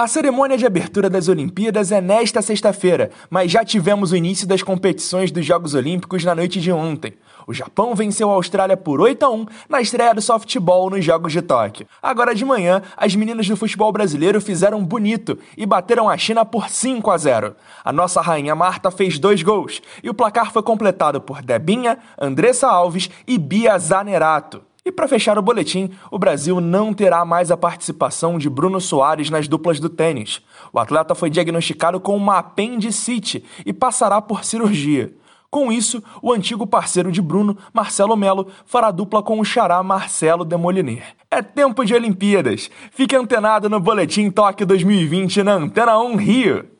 A cerimônia de abertura das Olimpíadas é nesta sexta-feira, mas já tivemos o início das competições dos Jogos Olímpicos na noite de ontem. O Japão venceu a Austrália por 8 a 1 na estreia do softball nos Jogos de Tóquio. Agora de manhã, as meninas do futebol brasileiro fizeram bonito e bateram a China por 5 a 0. A nossa rainha Marta fez dois gols e o placar foi completado por Debinha, Andressa Alves e Bia Zanerato. E para fechar o boletim, o Brasil não terá mais a participação de Bruno Soares nas duplas do tênis. O atleta foi diagnosticado com uma apendicite e passará por cirurgia. Com isso, o antigo parceiro de Bruno, Marcelo Melo, fará dupla com o xará Marcelo Demoliner. É tempo de Olimpíadas. Fique antenado no Boletim Toque 2020 na Antena 1 Rio.